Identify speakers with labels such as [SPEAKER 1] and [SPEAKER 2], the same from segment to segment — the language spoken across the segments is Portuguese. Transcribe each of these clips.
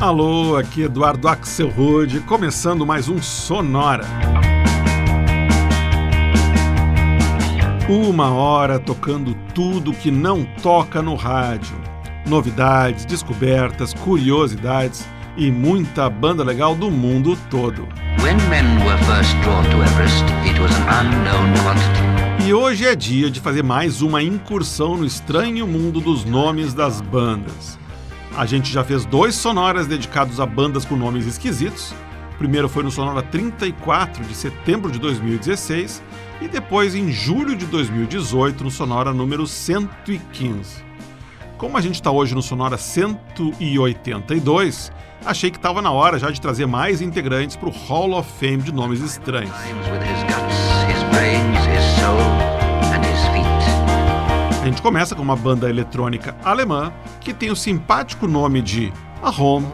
[SPEAKER 1] Alô, aqui Eduardo Axelrod, começando mais um Sonora. Uma hora tocando tudo que não toca no rádio. Novidades, descobertas, curiosidades e muita banda legal do mundo todo. E hoje é dia de fazer mais uma incursão no estranho mundo dos nomes das bandas. A gente já fez dois sonoras dedicados a bandas com nomes esquisitos. O primeiro foi no Sonora 34 de setembro de 2016 e depois em julho de 2018 no Sonora número 115. Como a gente está hoje no Sonora 182, achei que estava na hora já de trazer mais integrantes para o Hall of Fame de nomes estranhos. Gente começa com uma banda eletrônica alemã que tem o simpático nome de A Home,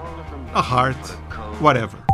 [SPEAKER 1] A Heart, Whatever.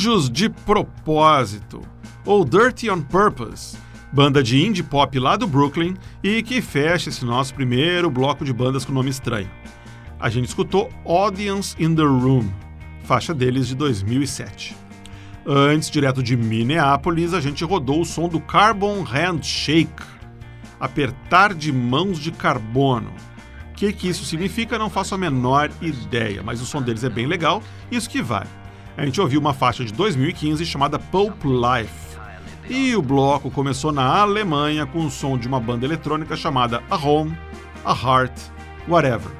[SPEAKER 1] Sujos de Propósito, ou Dirty on Purpose, banda de indie pop lá do Brooklyn e que fecha esse nosso primeiro bloco de bandas com nome estranho. A gente escutou Audience in the Room, faixa deles de 2007. Antes, direto de Minneapolis, a gente rodou o som do Carbon Handshake, apertar de mãos de carbono. O que, que isso significa, não faço a menor ideia, mas o som deles é bem legal, isso que vale a gente ouviu uma faixa de 2015 chamada Pulp Life. E o bloco começou na Alemanha com o som de uma banda eletrônica chamada A Home, A Heart, Whatever.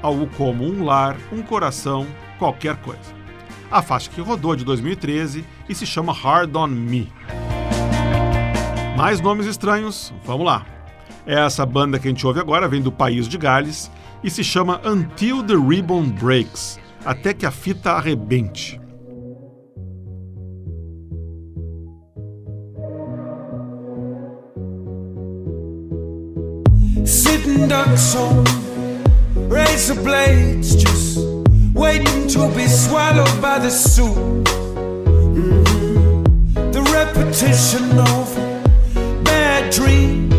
[SPEAKER 1] Algo como um lar, um coração, qualquer coisa. A faixa que rodou é de 2013 e se chama Hard on Me. Mais nomes estranhos? Vamos lá. Essa banda que a gente ouve agora vem do país de Gales e se chama Until the Ribbon Breaks até que a fita arrebente.
[SPEAKER 2] Sitting ducks on razor blades, just waiting to be swallowed by the soup. Mm-hmm. The repetition of bad dream,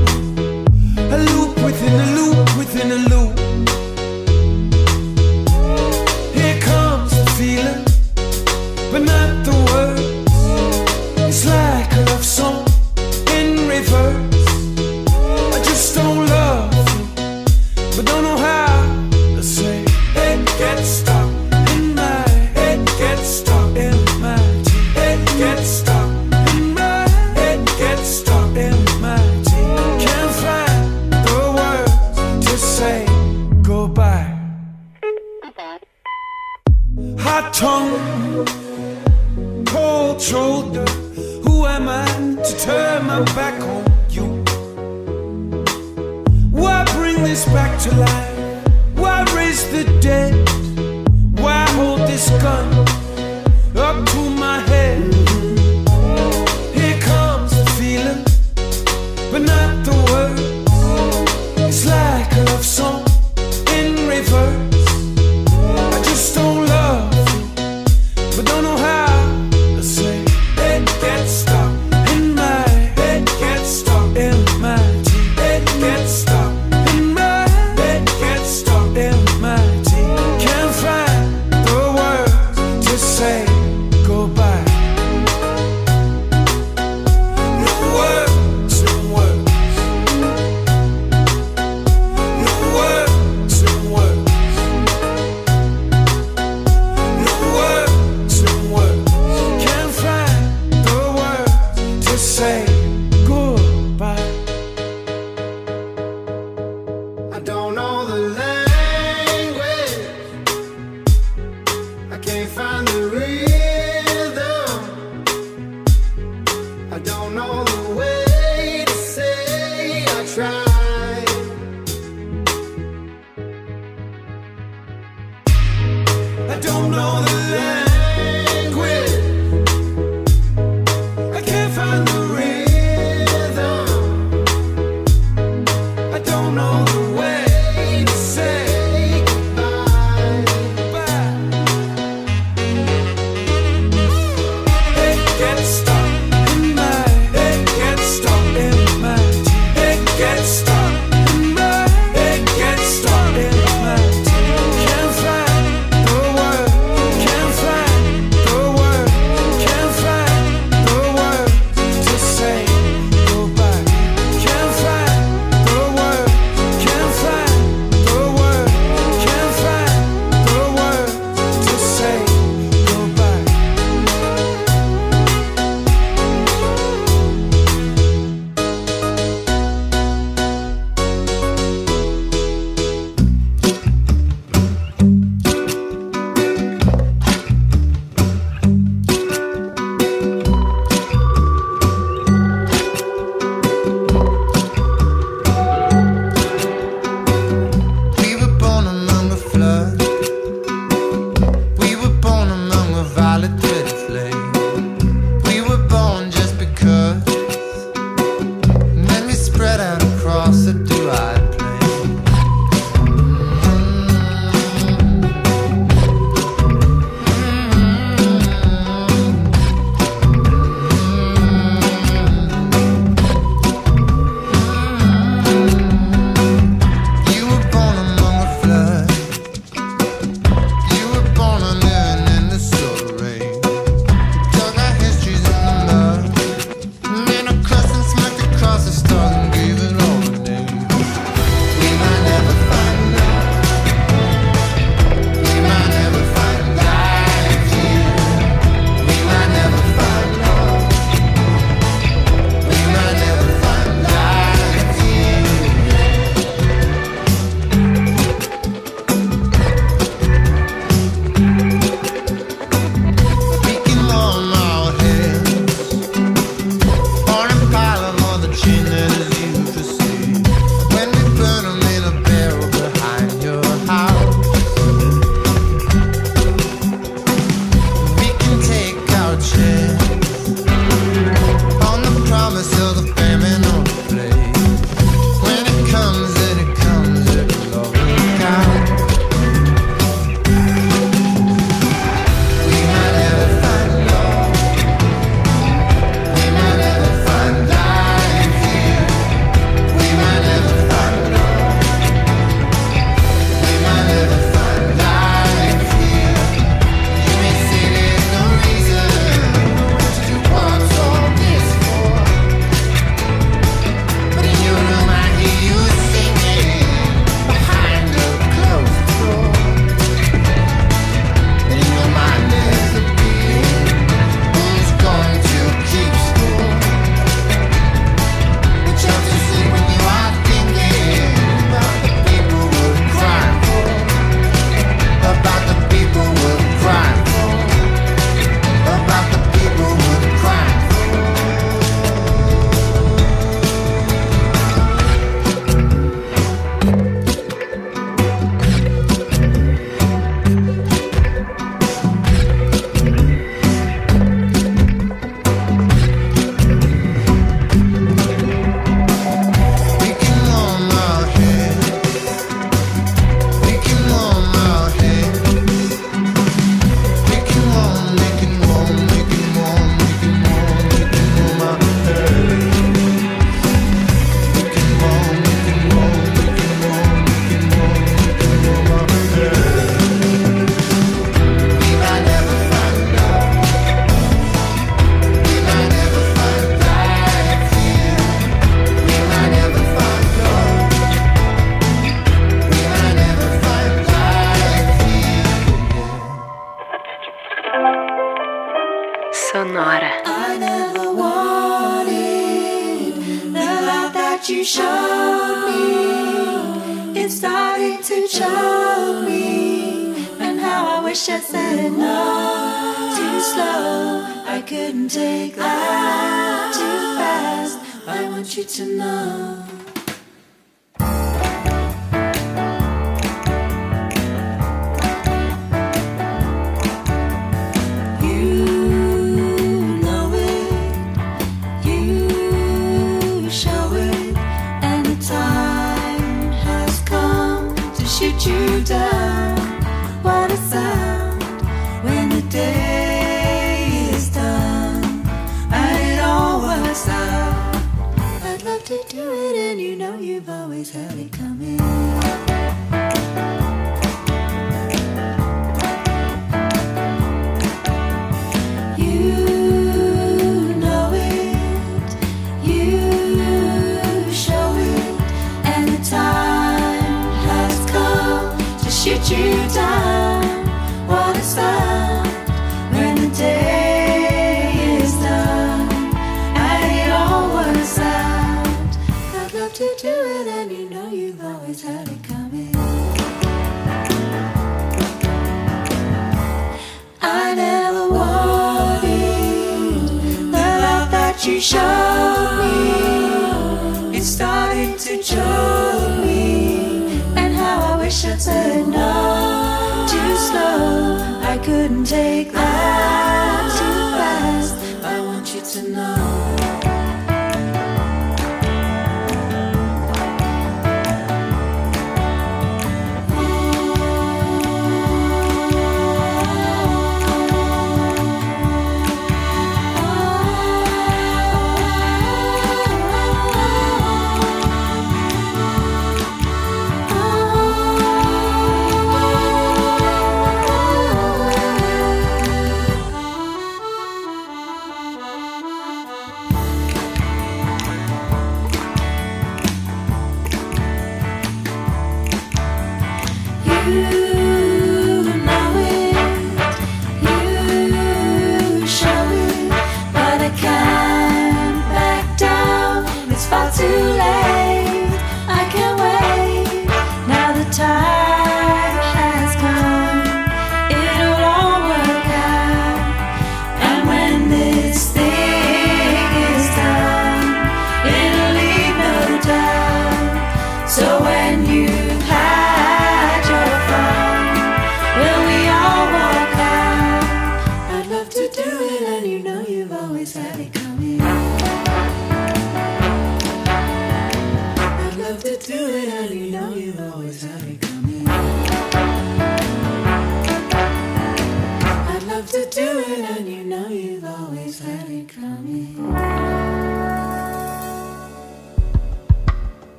[SPEAKER 2] a loop within a loop within a loop. Here comes the feeling, but not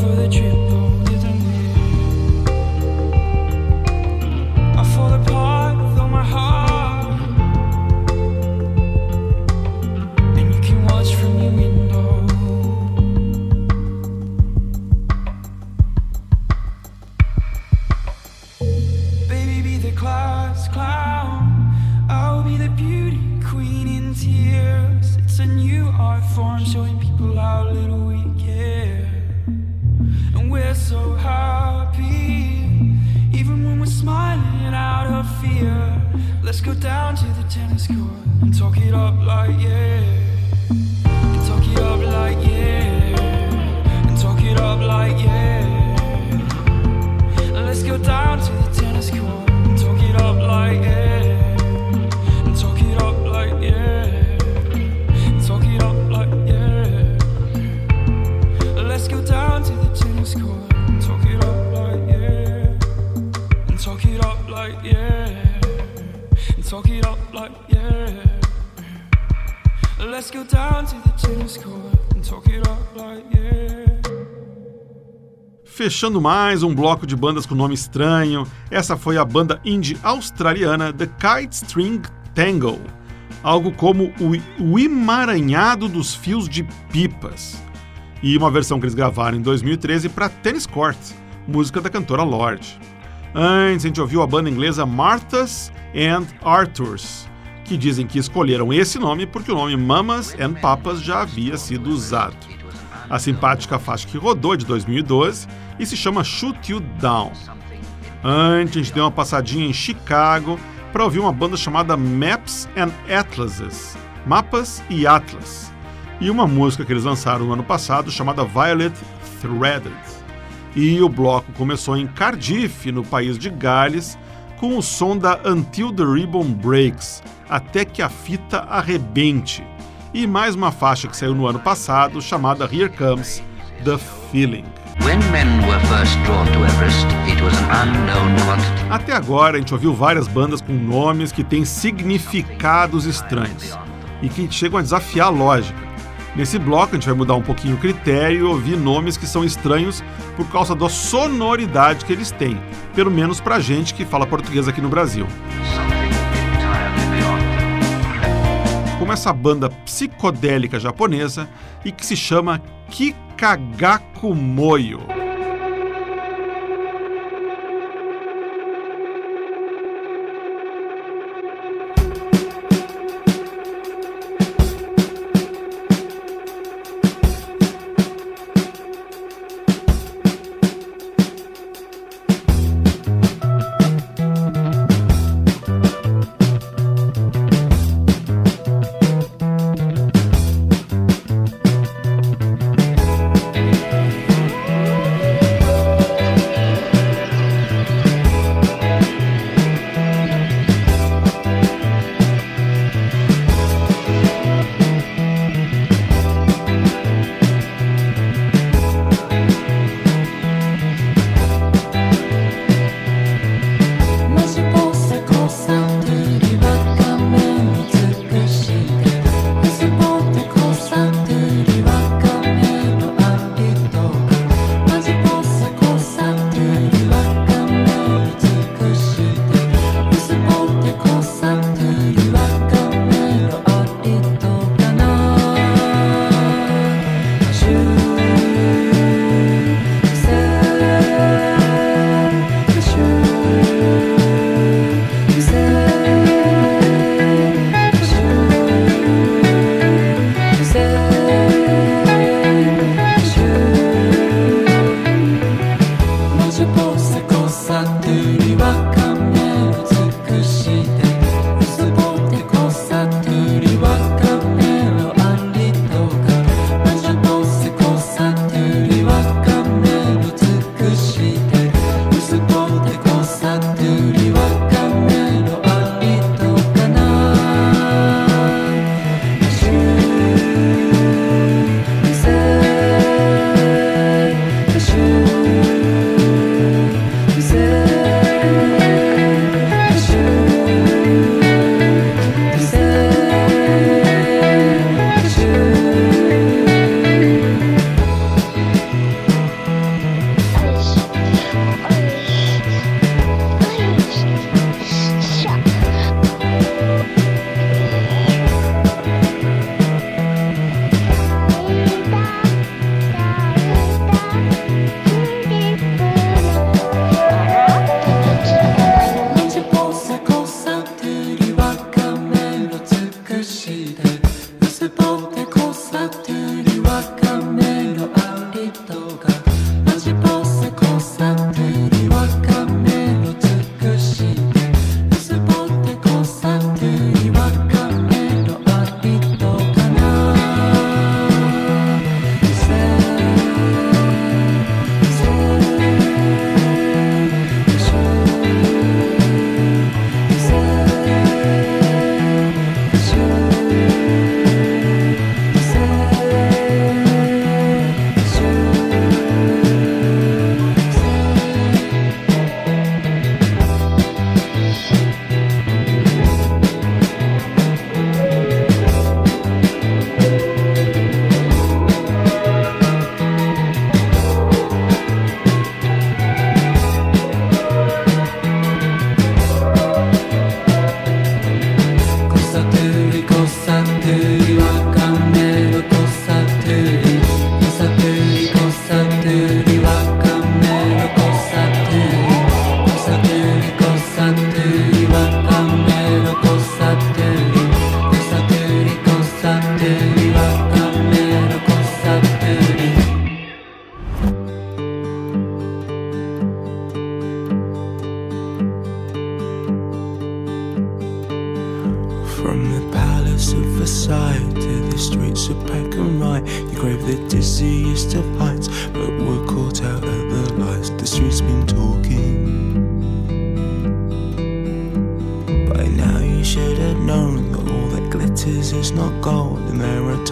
[SPEAKER 3] for the
[SPEAKER 4] trip
[SPEAKER 1] Fechando mais um bloco de bandas com nome estranho, essa foi a banda indie australiana The Kite String Tangle, algo como o, emaranhado dos fios de pipas, e uma versão que eles gravaram em 2013 para Tennis Court, música da cantora Lorde. Antes a gente ouviu a banda inglesa Martha's and Arthur's, que dizem que escolheram esse nome porque o nome Mamas and Papas já havia sido usado. A simpática faixa que rodou de 2012 e se chama Shoot You Down. Antes, deu uma passadinha em Chicago para ouvir uma banda chamada Maps and Atlases Mapas e Atlas e uma música que eles lançaram no ano passado chamada Violet Threaded. E o bloco começou em Cardiff, no país de Gales, com o som da Until the Ribbon Breaks, até que a fita arrebente, e mais uma faixa que saiu no ano passado chamada Here Comes the Feeling. Até agora a gente ouviu várias bandas com nomes que têm significados estranhos e que chegam a desafiar a lógica. Nesse bloco a gente vai mudar um pouquinho o critério e ouvir nomes que são estranhos por causa da sonoridade que eles têm, pelo menos pra gente que fala português aqui no Brasil. Como essa banda psicodélica japonesa e que se chama Kikagaku Moyo.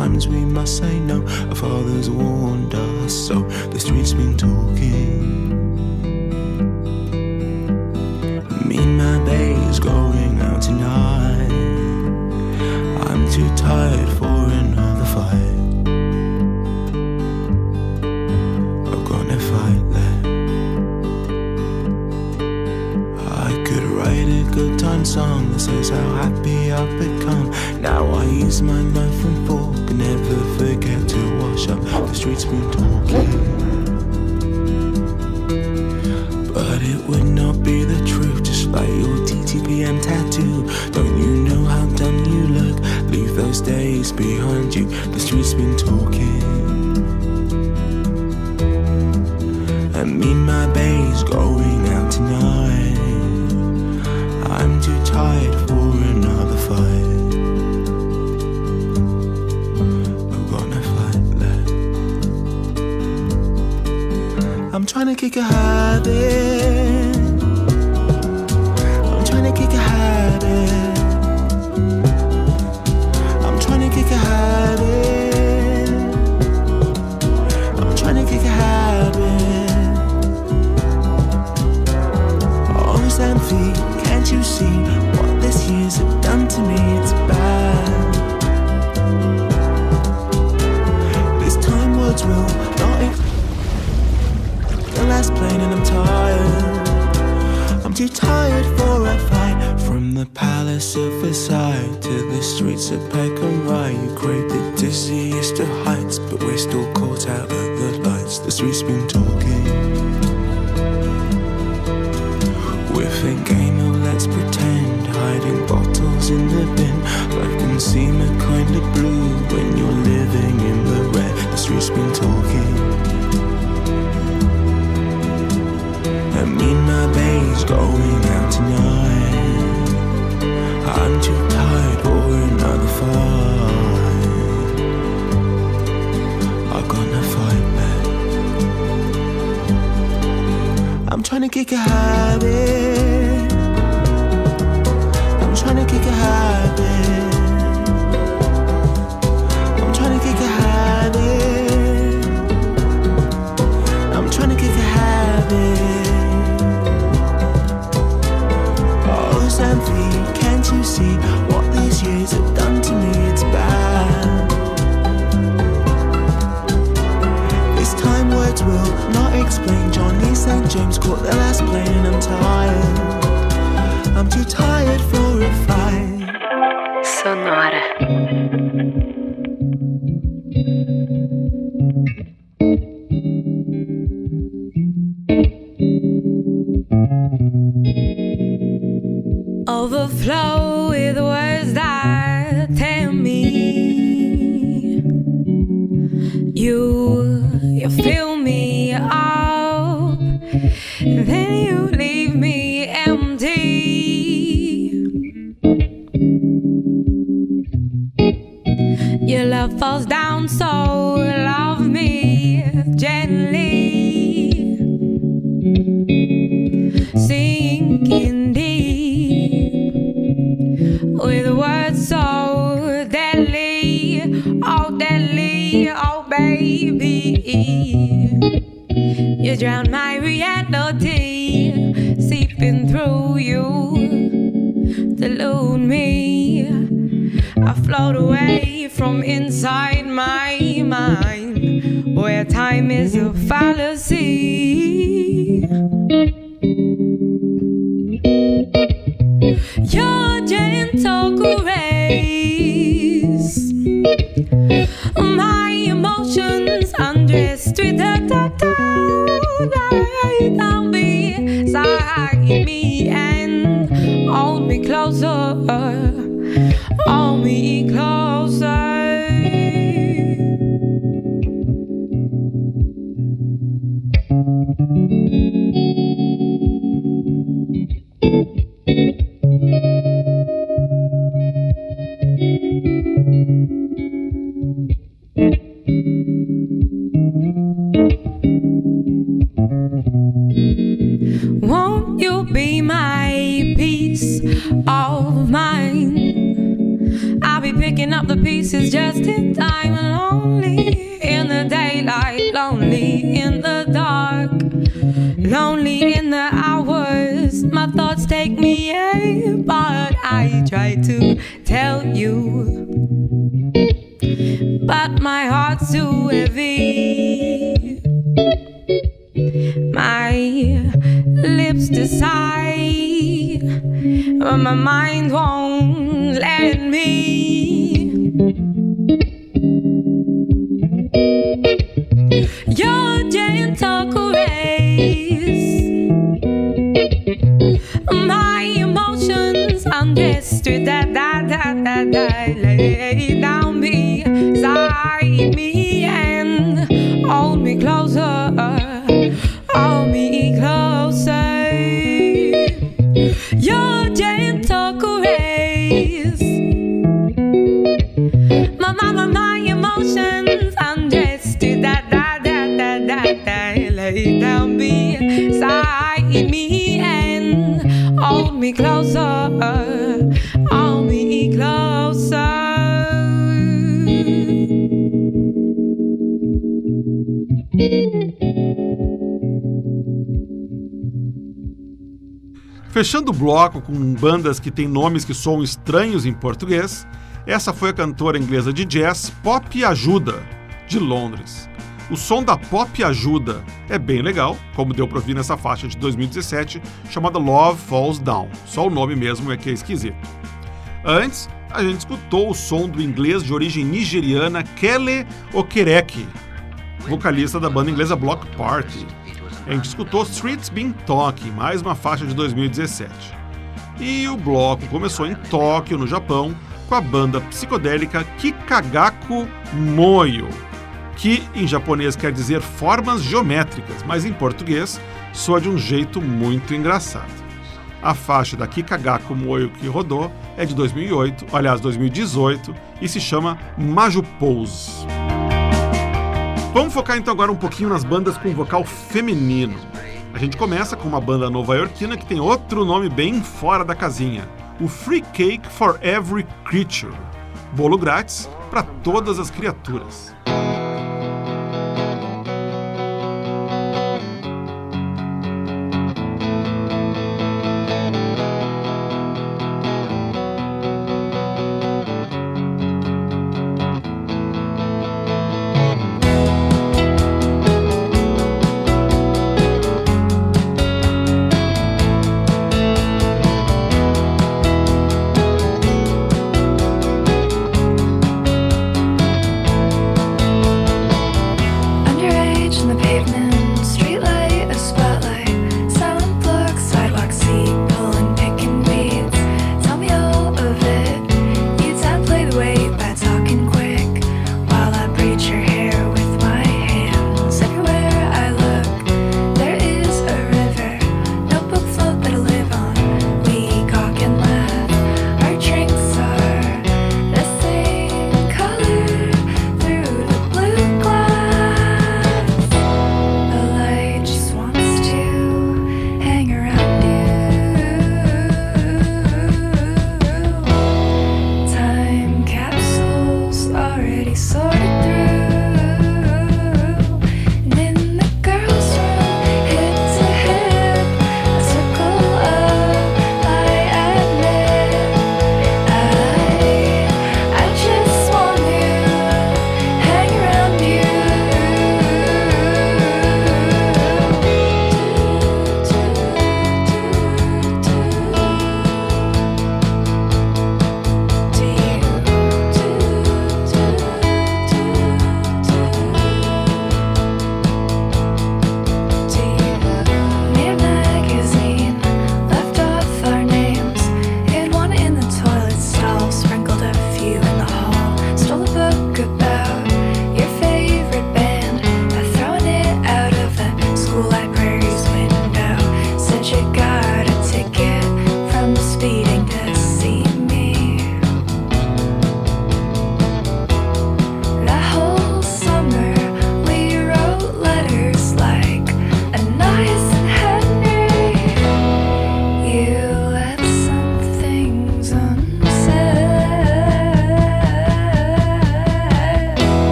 [SPEAKER 3] Sometimes we must say no, our fathers warned us. So the streets been too. fast plane and I'm tired. I'm too tired for a fight. From the palace of Versailles to the streets of Peckham Rye, you crave the dizziest of heights, but we're still caught out at the lights. The street's been talking. We're game of let's pretend, hiding bottles in the bin. Life can seem a kind of blue when you're living in the red. The street's been talking. space going out tonight. I'm too tired for another fight. I'm gonna fight back. I'm trying to kick a habit. see what these years have done to me. It's bad. This time words will not explain. Johnny St. James caught the last plane. I'm tired. I'm too tired for a fight.
[SPEAKER 5] Sonora.
[SPEAKER 6] Lonely in the hours. My thoughts take me apart. I try to tell you, but my heart's too heavy. My lips decide, but my mind won't let me. Da
[SPEAKER 1] Fechando o bloco com bandas que têm nomes que soam estranhos em português, essa foi a cantora inglesa de jazz Pop Ajuda, de Londres. O som da Pop Ajuda é bem legal, como deu pra ouvir nessa faixa de 2017 chamada Love Falls Down. Só o nome mesmo é que é esquisito. Antes, a gente escutou o som do inglês de origem nigeriana Kele Okereke, vocalista da banda inglesa Block Party. A gente escutou Streets Been Talking, mais uma faixa de 2017. E o bloco começou em Tóquio, no Japão, com a banda psicodélica Kikagaku Moyo, que em japonês quer dizer formas geométricas, mas em português soa de um jeito muito engraçado. A faixa da Kikagaku Moyo que rodou é de 2008, aliás, 2018, e se chama Maju Pose. Vamos focar então agora um pouquinho nas bandas com vocal feminino. A gente começa com uma banda nova-iorquina que tem outro nome bem fora da casinha: o Free Cake for Every Creature bolo grátis para todas as criaturas.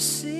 [SPEAKER 7] see.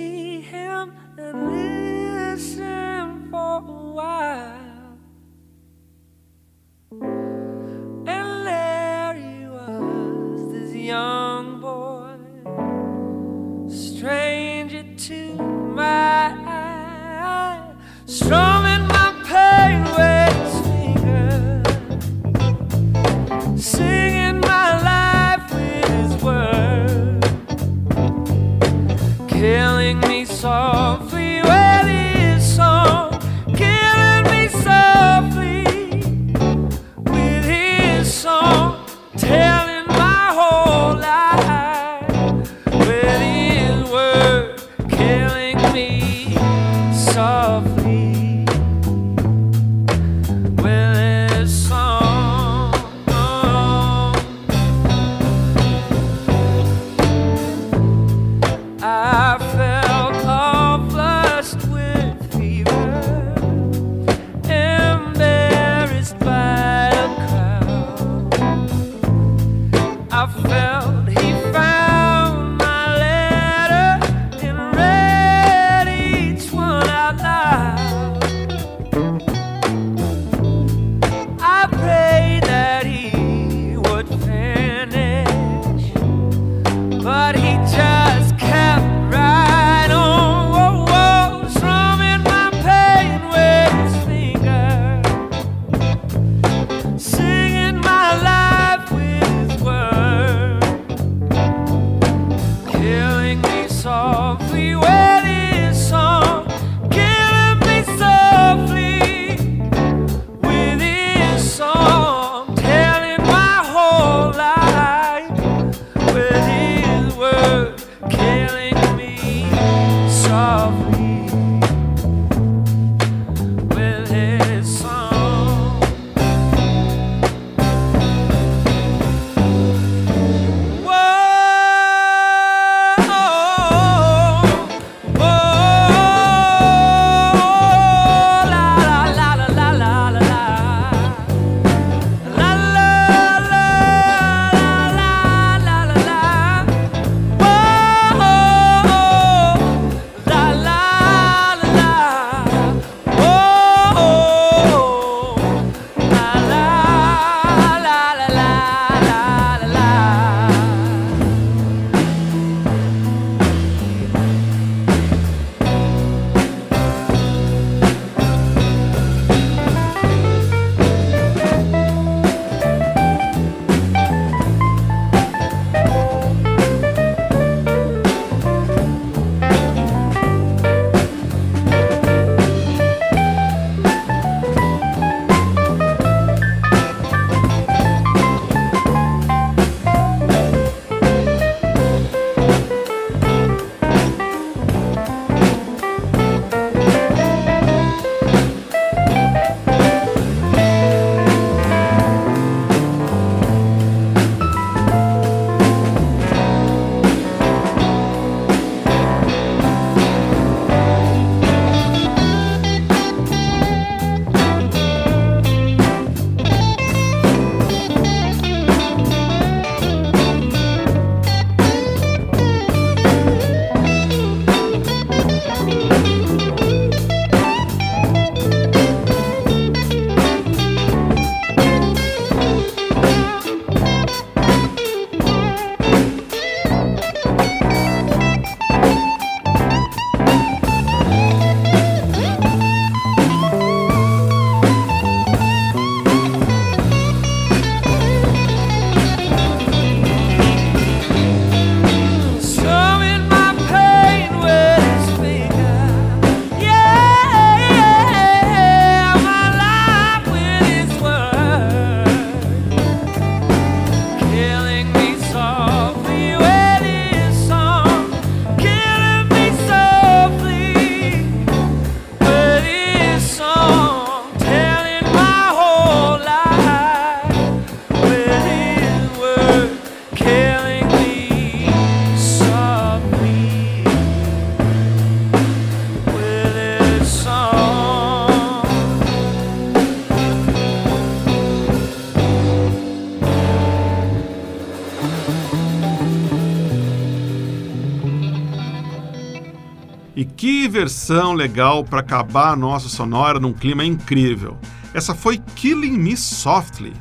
[SPEAKER 1] Versão legal para acabar a nossa sonora num clima incrível. Essa foi Killing Me Softly,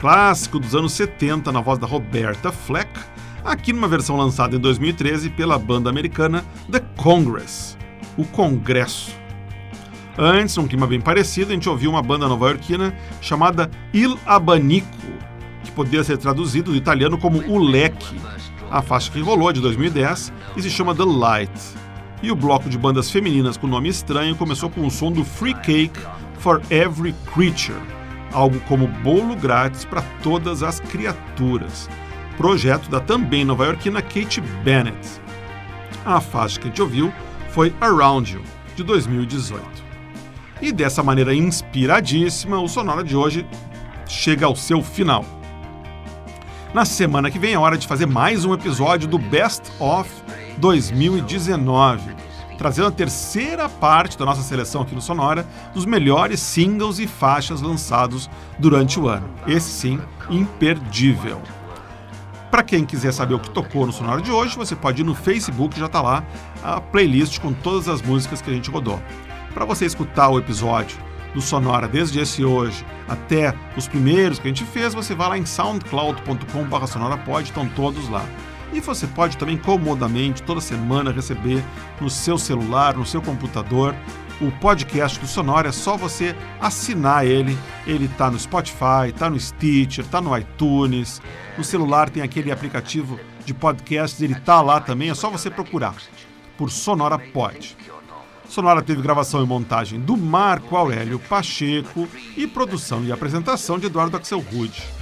[SPEAKER 1] clássico dos anos 70 na voz da Roberta Fleck, aqui numa versão lançada em 2013 pela banda americana The Congress, o Congresso. Antes, num clima bem parecido, a gente ouviu uma banda nova-iorquina chamada Il Abanico, que poderia ser traduzido do italiano como O Leque. A faixa que rolou é de 2010 e se chama The Light. E o bloco de bandas femininas com nome estranho começou com o som do Free Cake for Every Creature, algo como bolo grátis para todas as criaturas, projeto da também nova-iorquina Kate Bennett. A faixa que a gente ouviu foi Around You, de 2018. E dessa maneira inspiradíssima, o Sonora de hoje chega ao seu final. Na semana que vem é hora de fazer mais um episódio do Best of 2019, trazendo a terceira parte da nossa seleção aqui no Sonora dos melhores singles e faixas lançados durante o ano. Esse sim, imperdível. Para quem quiser saber o que tocou no Sonora de hoje, você pode ir no Facebook, já está lá a playlist com todas as músicas que a gente rodou. Para você escutar o episódio do Sonora desde esse hoje até os primeiros que a gente fez, você vai lá em soundcloud.com.br sonorapod, estão todos lá. E você pode também comodamente, toda semana, receber no seu celular, no seu computador, o podcast do Sonora. É só você assinar ele. Ele está no Spotify, está no Stitcher, está no iTunes. No celular tem aquele aplicativo de podcasts, ele está lá também. É só você procurar por Sonora Pod. Sonora teve gravação e montagem do Marco Aurélio Pacheco e produção e apresentação de Eduardo Axel Rude.